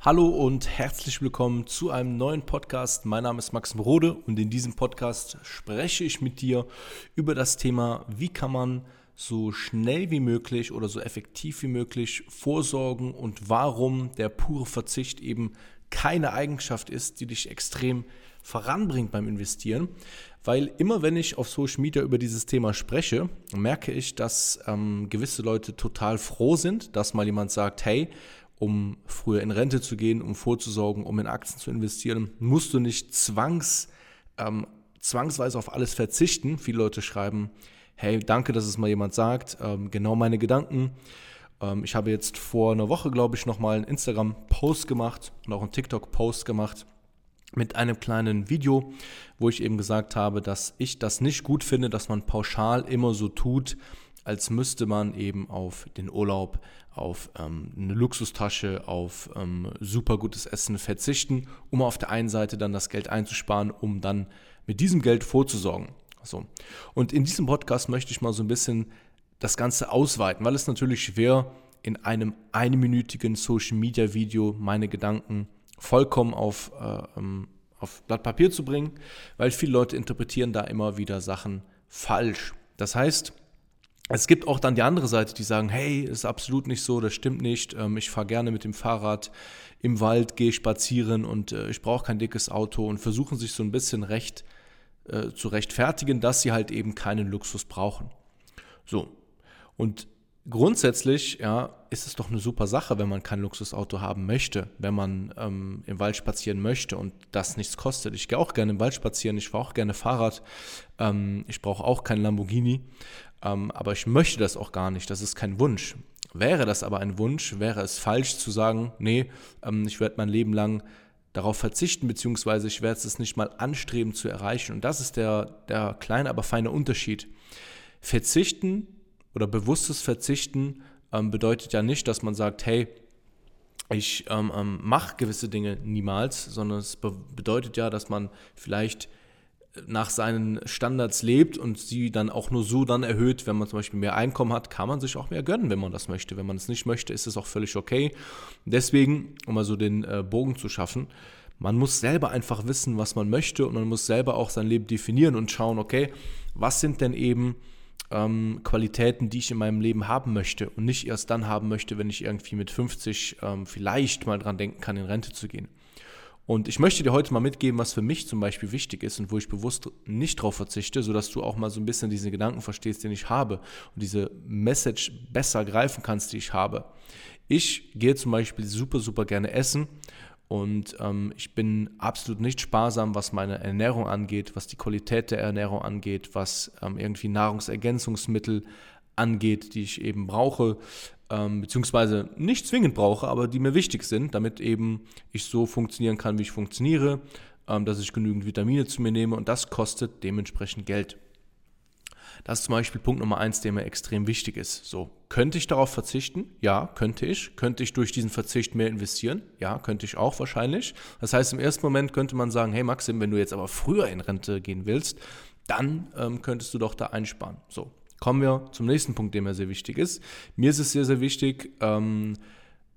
Hallo und herzlich willkommen zu einem neuen Podcast. Mein Name ist Max Rode und in diesem Podcast spreche ich mit dir über das Thema, wie kann man so schnell wie möglich oder so effektiv wie möglich vorsorgen und warum der pure Verzicht eben keine Eigenschaft ist, die dich extrem voranbringt beim Investieren. Weil immer wenn ich auf Social Media über dieses Thema spreche, merke ich, dass ähm, gewisse Leute total froh sind, dass mal jemand sagt, hey, um früher in Rente zu gehen, um vorzusorgen, um in Aktien zu investieren, musst du nicht zwangs, ähm, zwangsweise auf alles verzichten. Viele Leute schreiben, hey, danke, dass es mal jemand sagt, ähm, genau meine Gedanken. Ähm, ich habe jetzt vor einer Woche, glaube ich, nochmal einen Instagram-Post gemacht und auch einen TikTok-Post gemacht mit einem kleinen Video, wo ich eben gesagt habe, dass ich das nicht gut finde, dass man pauschal immer so tut, als müsste man eben auf den Urlaub, auf ähm, eine Luxustasche, auf ähm, super gutes Essen verzichten, um auf der einen Seite dann das Geld einzusparen, um dann mit diesem Geld vorzusorgen. So. Und in diesem Podcast möchte ich mal so ein bisschen das Ganze ausweiten, weil es natürlich schwer in einem einminütigen Social Media Video meine Gedanken vollkommen auf, äh, ähm, auf Blatt Papier zu bringen, weil viele Leute interpretieren da immer wieder Sachen falsch. Das heißt, es gibt auch dann die andere Seite, die sagen, hey, ist absolut nicht so, das stimmt nicht. Ähm, ich fahre gerne mit dem Fahrrad im Wald, gehe spazieren und äh, ich brauche kein dickes Auto und versuchen sich so ein bisschen recht äh, zu rechtfertigen, dass sie halt eben keinen Luxus brauchen. So. Und grundsätzlich ja, ist es doch eine super Sache, wenn man kein Luxusauto haben möchte, wenn man ähm, im Wald spazieren möchte und das nichts kostet. Ich gehe auch gerne im Wald spazieren, ich fahre auch gerne Fahrrad, ähm, ich brauche auch kein Lamborghini. Ähm, aber ich möchte das auch gar nicht. Das ist kein Wunsch. Wäre das aber ein Wunsch, wäre es falsch zu sagen, nee, ähm, ich werde mein Leben lang darauf verzichten, beziehungsweise ich werde es nicht mal anstreben zu erreichen. Und das ist der, der kleine, aber feine Unterschied. Verzichten oder bewusstes Verzichten ähm, bedeutet ja nicht, dass man sagt, hey, ich ähm, ähm, mache gewisse Dinge niemals, sondern es be bedeutet ja, dass man vielleicht nach seinen Standards lebt und sie dann auch nur so dann erhöht, wenn man zum Beispiel mehr Einkommen hat, kann man sich auch mehr gönnen, wenn man das möchte. Wenn man es nicht möchte, ist es auch völlig okay. Deswegen, um mal so den äh, Bogen zu schaffen, man muss selber einfach wissen, was man möchte und man muss selber auch sein Leben definieren und schauen, okay, was sind denn eben ähm, Qualitäten, die ich in meinem Leben haben möchte und nicht erst dann haben möchte, wenn ich irgendwie mit 50 ähm, vielleicht mal dran denken kann, in Rente zu gehen. Und ich möchte dir heute mal mitgeben, was für mich zum Beispiel wichtig ist und wo ich bewusst nicht drauf verzichte, sodass du auch mal so ein bisschen diese Gedanken verstehst, den ich habe und diese Message besser greifen kannst, die ich habe. Ich gehe zum Beispiel super, super gerne essen und ähm, ich bin absolut nicht sparsam, was meine Ernährung angeht, was die Qualität der Ernährung angeht, was ähm, irgendwie Nahrungsergänzungsmittel angeht, die ich eben brauche ähm, beziehungsweise nicht zwingend brauche, aber die mir wichtig sind, damit eben ich so funktionieren kann, wie ich funktioniere, ähm, dass ich genügend Vitamine zu mir nehme und das kostet dementsprechend Geld. Das ist zum Beispiel Punkt Nummer eins, der mir extrem wichtig ist. So, könnte ich darauf verzichten? Ja, könnte ich. Könnte ich durch diesen Verzicht mehr investieren? Ja, könnte ich auch wahrscheinlich. Das heißt, im ersten Moment könnte man sagen, hey Maxim, wenn du jetzt aber früher in Rente gehen willst, dann ähm, könntest du doch da einsparen. So, Kommen wir zum nächsten Punkt, der mir sehr wichtig ist. Mir ist es sehr, sehr wichtig, ähm,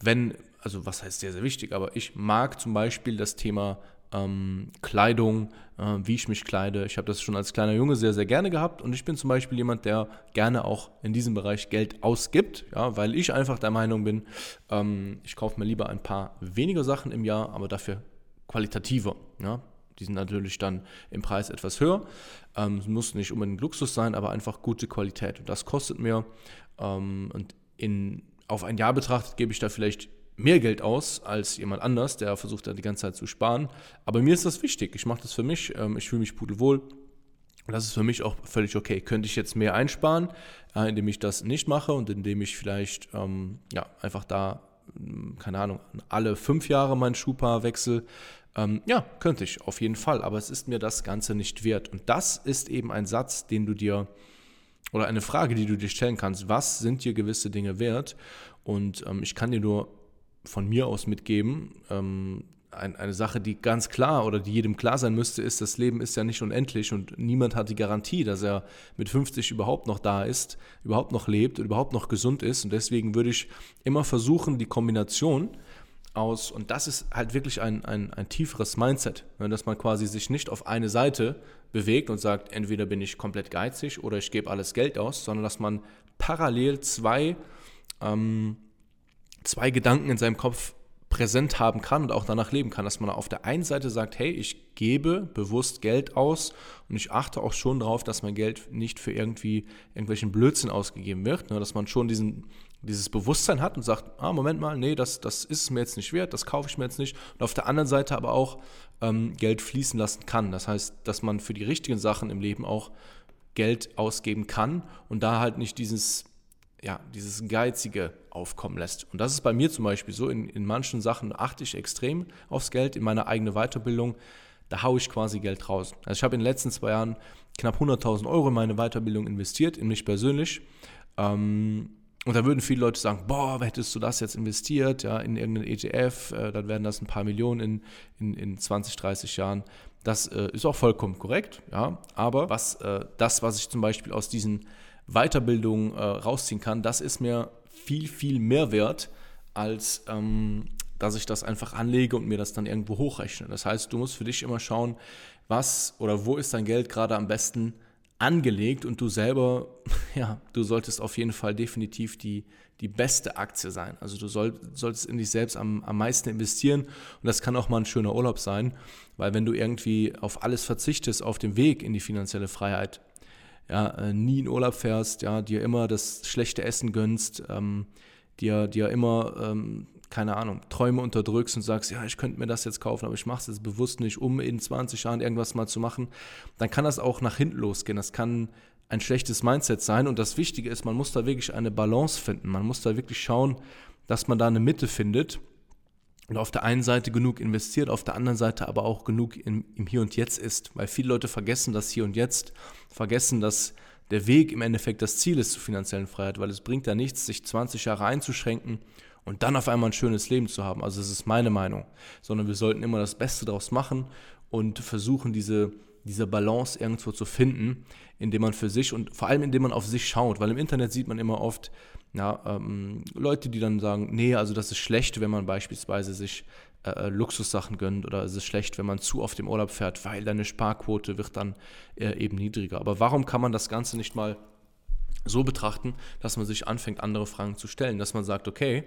wenn, also was heißt sehr, sehr wichtig, aber ich mag zum Beispiel das Thema ähm, Kleidung, äh, wie ich mich kleide. Ich habe das schon als kleiner Junge sehr, sehr gerne gehabt und ich bin zum Beispiel jemand, der gerne auch in diesem Bereich Geld ausgibt, ja, weil ich einfach der Meinung bin, ähm, ich kaufe mir lieber ein paar weniger Sachen im Jahr, aber dafür qualitativer. Ja. Die sind natürlich dann im Preis etwas höher. Ähm, es muss nicht unbedingt Luxus sein, aber einfach gute Qualität. Und das kostet mir. Ähm, und in, auf ein Jahr betrachtet gebe ich da vielleicht mehr Geld aus als jemand anders, der versucht da die ganze Zeit zu sparen. Aber mir ist das wichtig. Ich mache das für mich. Ähm, ich fühle mich pudelwohl. Das ist für mich auch völlig okay. Könnte ich jetzt mehr einsparen, äh, indem ich das nicht mache und indem ich vielleicht ähm, ja, einfach da, hm, keine Ahnung, alle fünf Jahre mein Schuhpaar wechsle, ähm, ja, könnte ich, auf jeden Fall, aber es ist mir das Ganze nicht wert. Und das ist eben ein Satz, den du dir, oder eine Frage, die du dir stellen kannst, was sind dir gewisse Dinge wert? Und ich kann dir nur von mir aus mitgeben, ähm, ein, eine Sache, die ganz klar oder die jedem klar sein müsste, ist, das Leben ist ja nicht unendlich und niemand hat die Garantie, dass er mit 50 überhaupt noch da ist, überhaupt noch lebt, überhaupt noch gesund ist. Und deswegen würde ich immer versuchen, die Kombination aus, und das ist halt wirklich ein, ein, ein tieferes Mindset, ne, dass man quasi sich nicht auf eine Seite bewegt und sagt, entweder bin ich komplett geizig oder ich gebe alles Geld aus, sondern dass man parallel zwei, ähm, zwei Gedanken in seinem Kopf präsent haben kann und auch danach leben kann, dass man auf der einen Seite sagt, hey, ich gebe bewusst Geld aus und ich achte auch schon darauf, dass mein Geld nicht für irgendwie irgendwelchen Blödsinn ausgegeben wird, ne, dass man schon diesen, dieses Bewusstsein hat und sagt, ah, Moment mal, nee, das, das ist mir jetzt nicht wert, das kaufe ich mir jetzt nicht. Und auf der anderen Seite aber auch ähm, Geld fließen lassen kann. Das heißt, dass man für die richtigen Sachen im Leben auch Geld ausgeben kann und da halt nicht dieses ja, dieses Geizige aufkommen lässt. Und das ist bei mir zum Beispiel so, in, in manchen Sachen achte ich extrem aufs Geld, in meiner eigenen Weiterbildung, da haue ich quasi Geld raus. Also ich habe in den letzten zwei Jahren knapp 100.000 Euro in meine Weiterbildung investiert, in mich persönlich. Ähm, und da würden viele Leute sagen, boah, hättest du das jetzt investiert, ja, in irgendeinen ETF, äh, dann wären das ein paar Millionen in, in, in 20, 30 Jahren. Das äh, ist auch vollkommen korrekt, ja. Aber was, äh, das, was ich zum Beispiel aus diesen Weiterbildung äh, rausziehen kann, das ist mir viel, viel mehr wert, als ähm, dass ich das einfach anlege und mir das dann irgendwo hochrechne. Das heißt, du musst für dich immer schauen, was oder wo ist dein Geld gerade am besten angelegt und du selber, ja, du solltest auf jeden Fall definitiv die, die beste Aktie sein. Also du soll, solltest in dich selbst am, am meisten investieren und das kann auch mal ein schöner Urlaub sein, weil wenn du irgendwie auf alles verzichtest auf dem Weg in die finanzielle Freiheit, ja, äh, nie in Urlaub fährst, ja, dir immer das schlechte Essen gönnst, ähm, dir, dir immer, ähm, keine Ahnung, Träume unterdrückst und sagst, ja, ich könnte mir das jetzt kaufen, aber ich mache es jetzt bewusst nicht, um in 20 Jahren irgendwas mal zu machen, dann kann das auch nach hinten losgehen. Das kann ein schlechtes Mindset sein und das Wichtige ist, man muss da wirklich eine Balance finden. Man muss da wirklich schauen, dass man da eine Mitte findet und auf der einen Seite genug investiert, auf der anderen Seite aber auch genug im, im Hier und Jetzt ist, weil viele Leute vergessen das Hier und Jetzt, vergessen, dass der Weg im Endeffekt das Ziel ist zur finanziellen Freiheit, weil es bringt ja nichts, sich 20 Jahre einzuschränken und dann auf einmal ein schönes Leben zu haben. Also das ist meine Meinung, sondern wir sollten immer das Beste daraus machen und versuchen, diese, diese Balance irgendwo zu finden, indem man für sich und vor allem indem man auf sich schaut, weil im Internet sieht man immer oft, ja, ähm, Leute, die dann sagen, nee, also das ist schlecht, wenn man beispielsweise sich äh, äh, Luxussachen gönnt oder es ist schlecht, wenn man zu oft im Urlaub fährt, weil deine Sparquote wird dann äh, eben niedriger. Aber warum kann man das Ganze nicht mal so betrachten, dass man sich anfängt, andere Fragen zu stellen, dass man sagt, okay,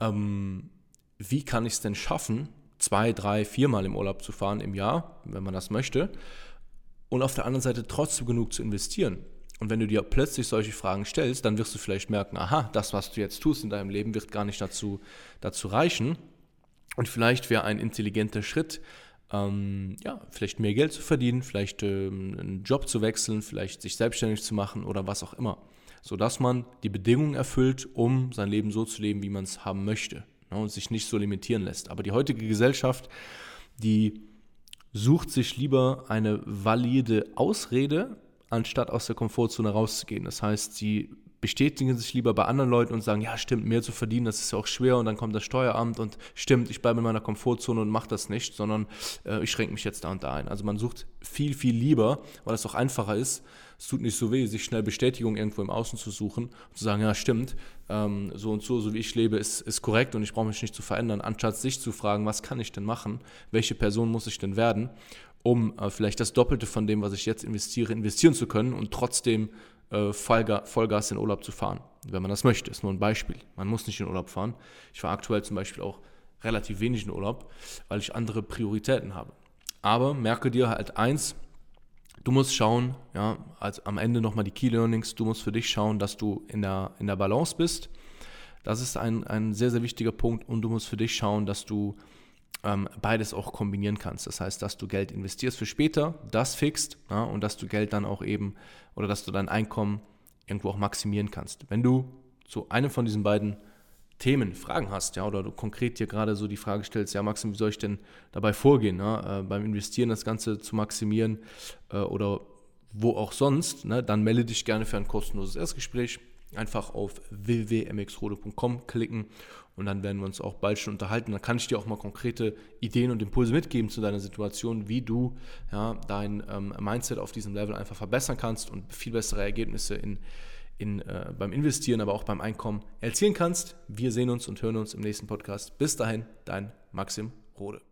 ähm, wie kann ich es denn schaffen, zwei, drei, viermal im Urlaub zu fahren im Jahr, wenn man das möchte, und auf der anderen Seite trotzdem genug zu investieren? Und wenn du dir plötzlich solche Fragen stellst, dann wirst du vielleicht merken, aha, das, was du jetzt tust in deinem Leben, wird gar nicht dazu, dazu reichen. Und vielleicht wäre ein intelligenter Schritt, ähm, ja, vielleicht mehr Geld zu verdienen, vielleicht ähm, einen Job zu wechseln, vielleicht sich selbstständig zu machen oder was auch immer. Sodass man die Bedingungen erfüllt, um sein Leben so zu leben, wie man es haben möchte ne, und sich nicht so limitieren lässt. Aber die heutige Gesellschaft, die sucht sich lieber eine valide Ausrede, anstatt aus der Komfortzone rauszugehen. Das heißt, sie bestätigen sich lieber bei anderen Leuten und sagen, ja, stimmt, mehr zu verdienen, das ist ja auch schwer und dann kommt das Steueramt und stimmt, ich bleibe in meiner Komfortzone und mache das nicht, sondern äh, ich schränke mich jetzt da und da ein. Also man sucht viel, viel lieber, weil es auch einfacher ist, es tut nicht so weh, sich schnell Bestätigung irgendwo im Außen zu suchen und zu sagen, ja, stimmt, ähm, so und so, so wie ich lebe, ist, ist korrekt und ich brauche mich nicht zu verändern, anstatt sich zu fragen, was kann ich denn machen, welche Person muss ich denn werden um äh, vielleicht das Doppelte von dem, was ich jetzt investiere, investieren zu können und trotzdem äh, Vollgas, Vollgas in Urlaub zu fahren, wenn man das möchte. Ist nur ein Beispiel. Man muss nicht in Urlaub fahren. Ich fahre aktuell zum Beispiel auch relativ wenig in Urlaub, weil ich andere Prioritäten habe. Aber merke dir halt eins, du musst schauen, ja, als am Ende nochmal die Key Learnings, du musst für dich schauen, dass du in der, in der Balance bist. Das ist ein, ein sehr, sehr wichtiger Punkt und du musst für dich schauen, dass du ähm, beides auch kombinieren kannst. Das heißt, dass du Geld investierst für später, das fixt ja, und dass du Geld dann auch eben oder dass du dein Einkommen irgendwo auch maximieren kannst. Wenn du zu einem von diesen beiden Themen Fragen hast, ja, oder du konkret dir gerade so die Frage stellst, ja, Maxim, wie soll ich denn dabei vorgehen, ja, äh, beim Investieren das Ganze zu maximieren äh, oder wo auch sonst, ne, dann melde dich gerne für ein kostenloses Erstgespräch. Einfach auf www.mxrode.com klicken und dann werden wir uns auch bald schon unterhalten. Dann kann ich dir auch mal konkrete Ideen und Impulse mitgeben zu deiner Situation, wie du ja, dein ähm, Mindset auf diesem Level einfach verbessern kannst und viel bessere Ergebnisse in, in, äh, beim Investieren, aber auch beim Einkommen erzielen kannst. Wir sehen uns und hören uns im nächsten Podcast. Bis dahin, dein Maxim Rode.